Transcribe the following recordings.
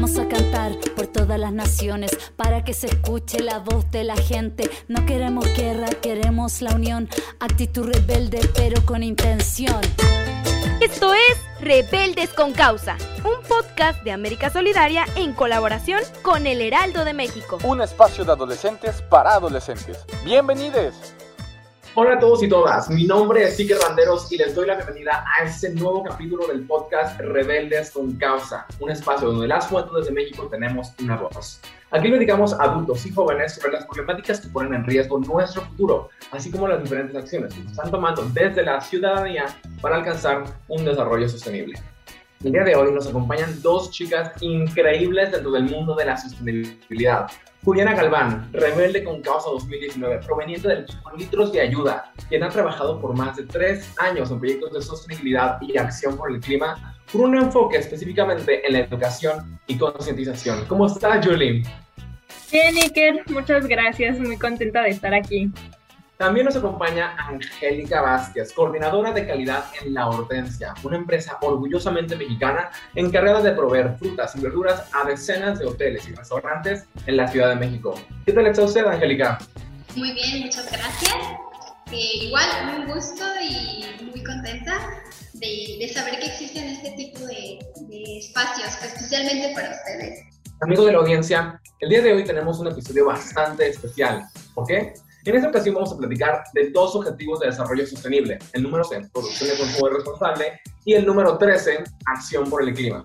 Vamos a cantar por todas las naciones para que se escuche la voz de la gente. No queremos guerra, queremos la unión. Actitud rebelde, pero con intención. Esto es Rebeldes con Causa, un podcast de América Solidaria en colaboración con El Heraldo de México. Un espacio de adolescentes para adolescentes. Bienvenidos. Hola a todos y todas, mi nombre es Iker Banderos y les doy la bienvenida a este nuevo capítulo del podcast Rebeldes con Causa, un espacio donde las juventudes de México tenemos una voz. Aquí dedicamos a adultos y jóvenes sobre las problemáticas que ponen en riesgo nuestro futuro, así como las diferentes acciones que se están tomando desde la ciudadanía para alcanzar un desarrollo sostenible. El día de hoy nos acompañan dos chicas increíbles dentro del mundo de la sostenibilidad. Juliana Galván, rebelde con causa 2019, proveniente del equipo Litros de Ayuda, quien ha trabajado por más de tres años en proyectos de sostenibilidad y acción por el clima, con un enfoque específicamente en la educación y concientización. ¿Cómo estás, Julie? Bien, Iker, muchas gracias, muy contenta de estar aquí. También nos acompaña Angélica Vázquez, coordinadora de calidad en La Hortensia, una empresa orgullosamente mexicana encargada de proveer frutas y verduras a decenas de hoteles y restaurantes en la Ciudad de México. ¿Qué tal está usted, Angélica? Muy bien, muchas gracias. Eh, igual, un gusto y muy contenta de, saber que existen este tipo de, de espacios, especialmente para ustedes. Amigos de la audiencia, el día de hoy tenemos un episodio bastante especial. ¿Por qué? En esta ocasión vamos a platicar de dos objetivos de desarrollo sostenible. El número 6, producción de consumo responsable, y el número 13, acción por el clima.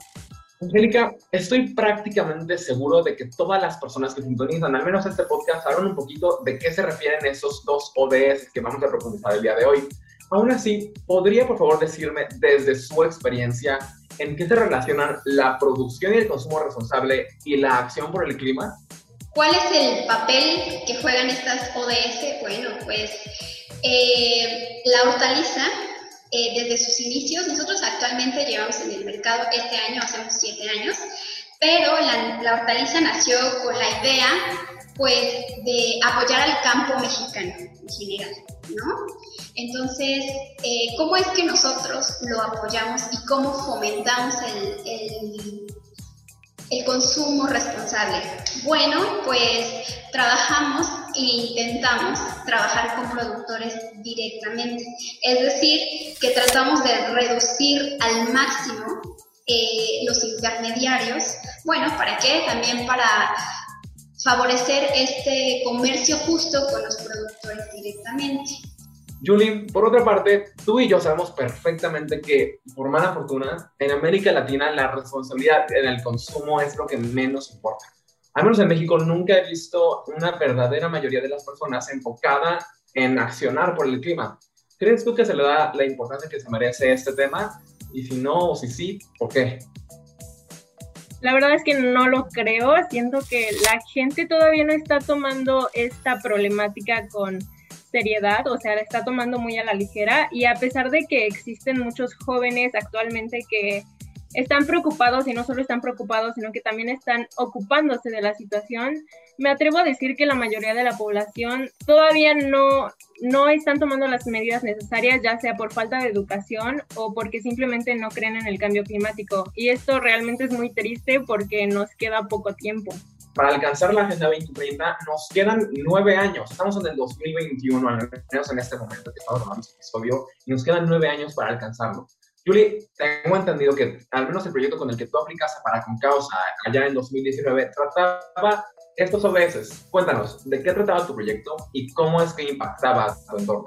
Angélica, estoy prácticamente seguro de que todas las personas que sintonizan, al menos este podcast, saben un poquito de qué se refieren esos dos ODS que vamos a profundizar el día de hoy. Aún así, ¿podría por favor decirme desde su experiencia en qué se relacionan la producción y el consumo responsable y la acción por el clima? ¿Cuál es el papel que juegan estas ODS? Bueno, pues eh, la hortaliza, eh, desde sus inicios, nosotros actualmente llevamos en el mercado este año, hacemos siete años, pero la, hortaliza nació con la idea, pues, de apoyar al campo mexicano en general, ¿no? Entonces, eh, ¿cómo es que nosotros lo apoyamos y cómo fomentamos el, el el consumo responsable. Bueno, pues trabajamos e intentamos trabajar con productores directamente. Es decir, que tratamos de reducir al máximo eh, los intermediarios. Bueno, ¿para qué? También para favorecer este comercio justo con los productores directamente. Julie, por otra parte, tú y yo sabemos perfectamente que, por mala fortuna, en América Latina la responsabilidad en el consumo es lo que menos importa. Al menos en México nunca he visto una verdadera mayoría de las personas enfocada en accionar por el clima. ¿Crees tú que se le da la importancia que se merece este tema? Y si no, o si sí, ¿por qué? La verdad es que no lo creo. Siento que la gente todavía no está tomando esta problemática con seriedad, o sea, la está tomando muy a la ligera y a pesar de que existen muchos jóvenes actualmente que están preocupados y no solo están preocupados, sino que también están ocupándose de la situación, me atrevo a decir que la mayoría de la población todavía no, no están tomando las medidas necesarias, ya sea por falta de educación o porque simplemente no creen en el cambio climático. Y esto realmente es muy triste porque nos queda poco tiempo para alcanzar la Agenda 2030 nos quedan nueve años. Estamos en el 2021, al menos en este momento que estamos grabando este episodio, y nos quedan nueve años para alcanzarlo. Julie, tengo entendido que al menos el proyecto con el que tú aplicas para Con Causa allá en 2019 trataba estos OBS. Cuéntanos, ¿de qué trataba tu proyecto y cómo es que impactaba a tu entorno?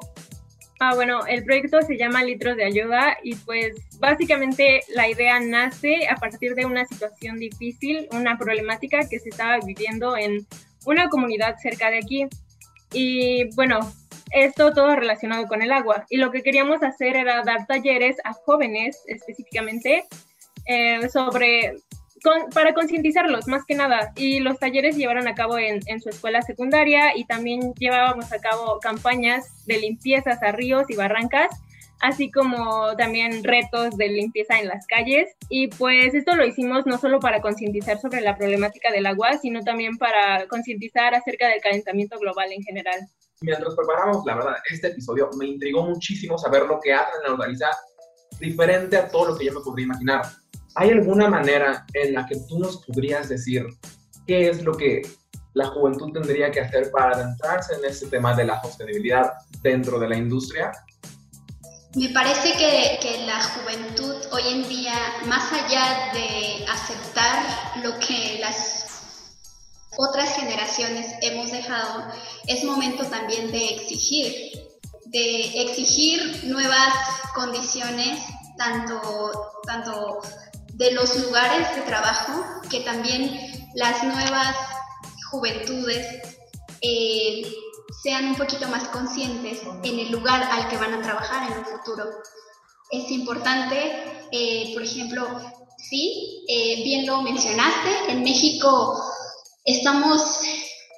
Ah, bueno, el proyecto se llama Litros de Ayuda y pues básicamente la idea nace a partir de una situación difícil, una problemática que se estaba viviendo en una comunidad cerca de aquí. Y bueno, esto todo relacionado con el agua. Y lo que queríamos hacer era dar talleres a jóvenes específicamente eh, sobre para concientizarlos más que nada. Y los talleres llevaron a cabo en, en, su escuela secundaria y también llevábamos a cabo campañas de limpiezas a ríos y barrancas, así como también retos de limpieza en las calles. Y pues esto lo hicimos no solo para concientizar sobre la problemática del agua, sino también para concientizar acerca del calentamiento global en general. Mientras preparamos, la verdad, este episodio me intrigó muchísimo saber lo que hacen en la organización diferente a todo lo que yo me podría imaginar ¿Hay alguna manera en la que tú nos podrías decir qué es lo que la juventud tendría que hacer para adentrarse en este tema de la sostenibilidad dentro de la industria? Me parece que, que, la juventud hoy en día, más allá de aceptar lo que las otras generaciones hemos dejado, es momento también de exigir, de exigir nuevas condiciones, tanto, tanto de los lugares de trabajo, que también las nuevas juventudes eh, sean un poquito más conscientes en el lugar al que van a trabajar en un futuro. Es importante, eh, por ejemplo, sí, eh, bien lo mencionaste, en México estamos,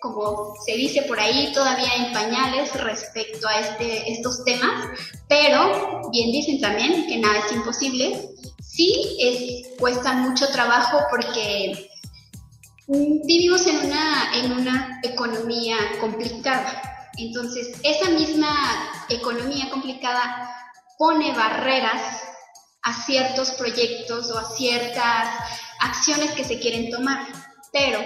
como se dice por ahí, todavía en pañales respecto a este, estos temas, pero bien dicen también que nada es imposible sí es, cuesta mucho trabajo porque vivimos en una, en una economía complicada. Entonces, esa misma economía complicada pone barreras a ciertos proyectos o a ciertas acciones que se quieren tomar. Pero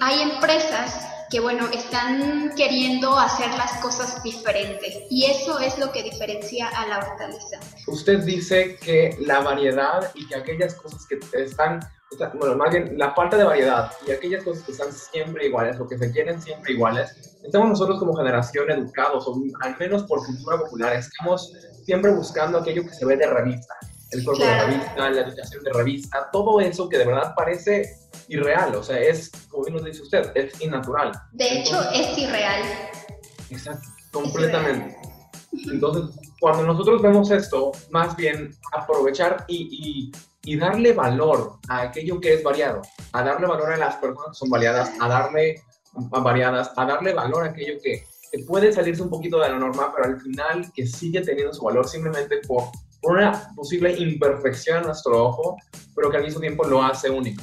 hay empresas que bueno, están queriendo hacer las cosas diferentes y eso es lo que diferencia a la hortaliza. Usted dice que la variedad y que aquellas cosas que están, bueno, más bien la falta de variedad y aquellas cosas que están siempre iguales o que se quieren siempre iguales, estamos nosotros como generación educados o al menos por cultura popular, estamos siempre buscando aquello que se ve de revista el cuerpo de revista, la educación de revista, todo eso que de verdad parece irreal, o sea, es, como bien nos dice usted, es innatural. De hecho, es irreal. Exacto, completamente. Entonces, cuando nosotros vemos esto, más bien aprovechar y, y, y, darle valor a aquello que es variado, a darle valor a las personas que son variadas, a darle a variadas, a darle valor a aquello que, que puede salirse un poquito de la norma, pero al final que sigue teniendo su valor simplemente por una posible imperfección a nuestro ojo, pero que al mismo tiempo lo hace único.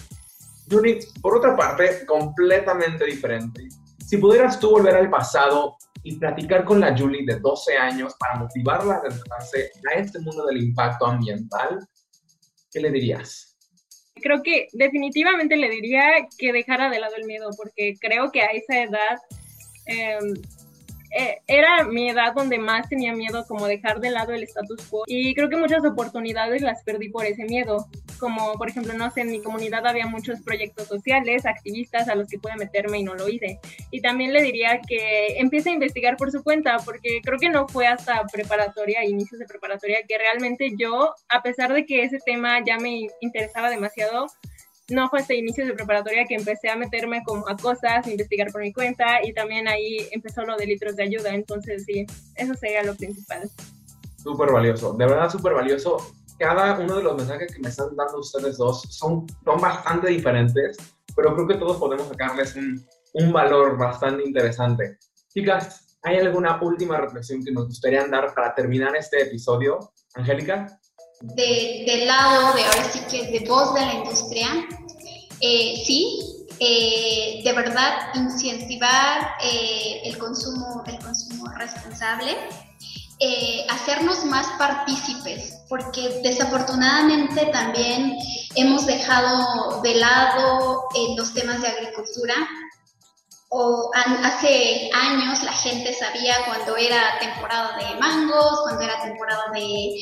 Julie, por otra parte, completamente diferente. Si pudieras tú volver al pasado y platicar con la Julie de 12 años para motivarla a adentrarse a este mundo del impacto ambiental, ¿qué le dirías? Creo que definitivamente le diría que dejara de lado el miedo, porque creo que a esa edad em, eh, era mi edad donde más tenía miedo como dejar de lado el status quo y creo que muchas oportunidades las perdí por ese miedo, como por ejemplo, no sé, en mi comunidad había muchos proyectos sociales, activistas a los que pude meterme y no lo hice. Y también le diría que empiece a investigar por su cuenta, porque creo que no fue hasta preparatoria, inicios de preparatoria, que realmente yo, a pesar de que ese tema ya me interesaba demasiado, no fue hasta inicios de preparatoria que empecé a meterme como a cosas, investigar por mi cuenta y también ahí empezó lo de litros de ayuda. Entonces, sí, eso sería lo principal. Súper valioso, de verdad súper valioso. Cada uno de los mensajes que me están dando ustedes dos son, son bastante diferentes, pero creo que todos podemos sacarles un, un valor bastante interesante. Chicas, ¿hay alguna última reflexión que nos gustaría dar para terminar este episodio? Angélica de, del lado de ahora sí que de voz de la industria, eh, sí, eh, de verdad incentivar eh, el, consumo, el consumo responsable, hacernos más partícipes, porque desafortunadamente también hemos dejado de lado los temas de agricultura o hace años la gente sabía cuando era temporada de mangos, cuando era temporada de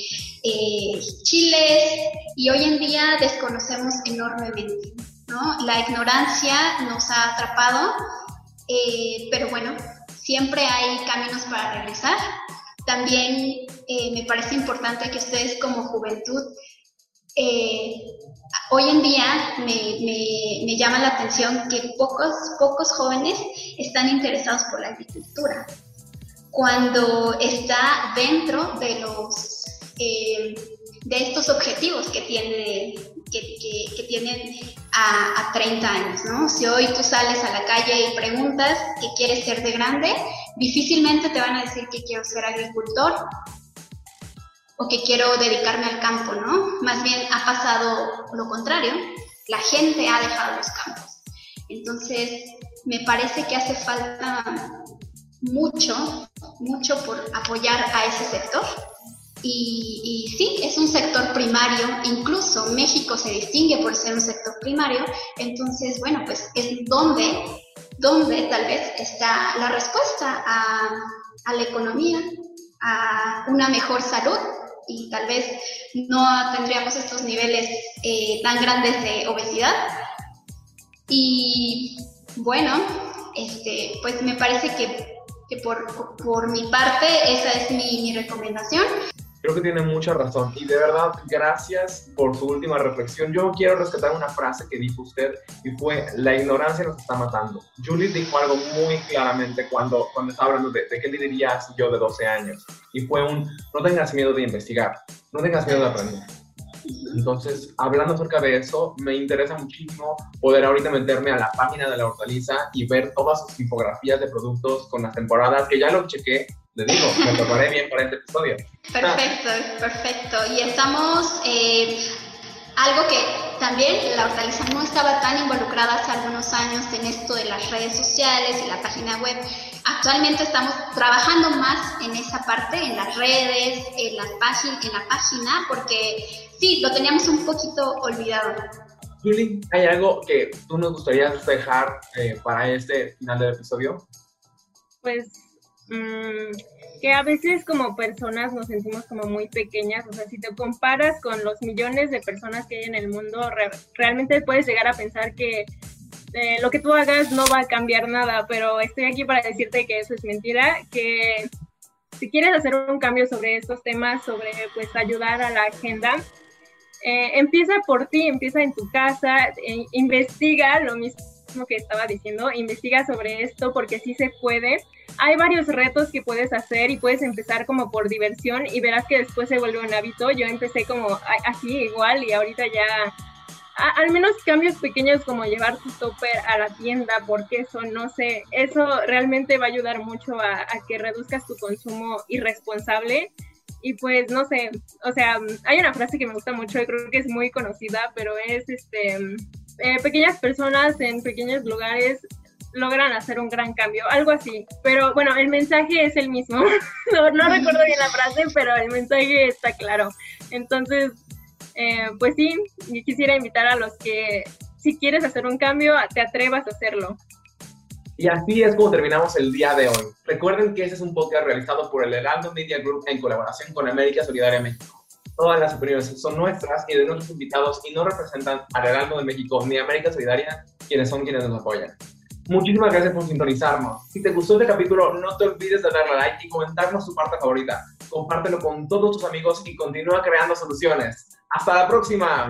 eh, chiles, y hoy en día desconocemos enormemente, ¿no? La ignorancia nos ha atrapado, eh, pero bueno, siempre hay caminos para realizar. También eh, me parece importante que ustedes como juventud hoy en día me, llama la atención que pocos, pocos jóvenes están interesados por la agricultura, cuando está dentro de los, eh, de estos objetivos que, tiene, que, tienen a, a, 30 años, ¿no? Si hoy tú sales a la calle y preguntas qué quieres ser de grande, difícilmente te van a decir que quiero ser agricultor o que quiero dedicarme al campo, ¿no? Más bien ha pasado lo contrario, la gente ha dejado los campos. Entonces, me parece que hace falta mucho, mucho por apoyar a ese sector y, sí, es un sector primario, incluso México se distingue por ser un sector primario, entonces, bueno, pues es donde, donde tal vez está la respuesta a, la economía, a una mejor salud y tal vez no tendríamos estos niveles eh, tan grandes de obesidad. Y bueno, este, pues me parece que, por, por, mi parte esa es mi recomendación. Creo que tiene mucha razón y de verdad gracias por su última reflexión. Yo quiero rescatar una frase que dijo usted y fue, la ignorancia nos está matando. Julie dijo algo muy claramente cuando, cuando estaba hablando de, de qué le dirías yo de 12 años y fue un, no tengas miedo de investigar, no tengas miedo de aprender. Entonces, hablando acerca de eso, me interesa muchísimo poder ahorita meterme a la página de la hortaliza y ver todas sus infografías de productos con las temporadas, que ya lo chequé le digo, me preparé bien para este episodio. Perfecto, perfecto. Y estamos, eh, algo que también la hortaliza no estaba tan involucrada hace algunos años en esto de las redes sociales y la página web. Actualmente estamos trabajando más en esa parte, en las redes, en, las páginas, en la página, porque sí, lo teníamos un poquito olvidado. Julie, ¿hay algo que tú nos gustaría dejar eh, para este final del episodio? Pues Mm, que a veces como personas nos sentimos como muy pequeñas, o sea, si te comparas con los millones de personas que hay en el mundo, realmente puedes llegar a pensar que eh, lo que tú hagas no va a cambiar nada, pero estoy aquí para decirte que eso es mentira, que si quieres hacer un cambio sobre estos temas, sobre pues ayudar a la agenda, eh, empieza por ti, empieza en tu casa, eh, investiga lo mismo que estaba diciendo, investiga sobre esto porque sí se puede hay varios retos que puedes hacer y puedes empezar como por diversión y verás que después se vuelve un hábito. Yo empecé como así igual y ahorita ya al menos cambios pequeños como llevar tu topper a la tienda, porque eso, no sé, eso realmente va a ayudar mucho a, a, que reduzcas tu consumo irresponsable. Y pues, no sé, o sea, hay una frase que me gusta mucho y creo que es muy conocida, pero es, este, eh, pequeñas personas en pequeños lugares logran hacer un gran cambio, algo así. Pero bueno, el mensaje es el mismo. no, recuerdo bien la frase, pero el mensaje está claro. Entonces, eh, pues sí, quisiera invitar a los que si quieres hacer un cambio, te atrevas a hacerlo. Y así es como terminamos el día de hoy. Recuerden que este es un podcast realizado por el Heraldo Media Group en colaboración con América Solidaria México. Todas las opiniones son nuestras y de nuestros invitados y no representan al Heraldo de México ni América Solidaria, quienes son quienes nos apoyan. Muchísimas gracias por sintonizarnos. Si te gustó este capítulo, no te olvides de darle like y comentarnos tu parte favorita. Compártelo con todos tus amigos y continúa creando soluciones. ¡Hasta la próxima!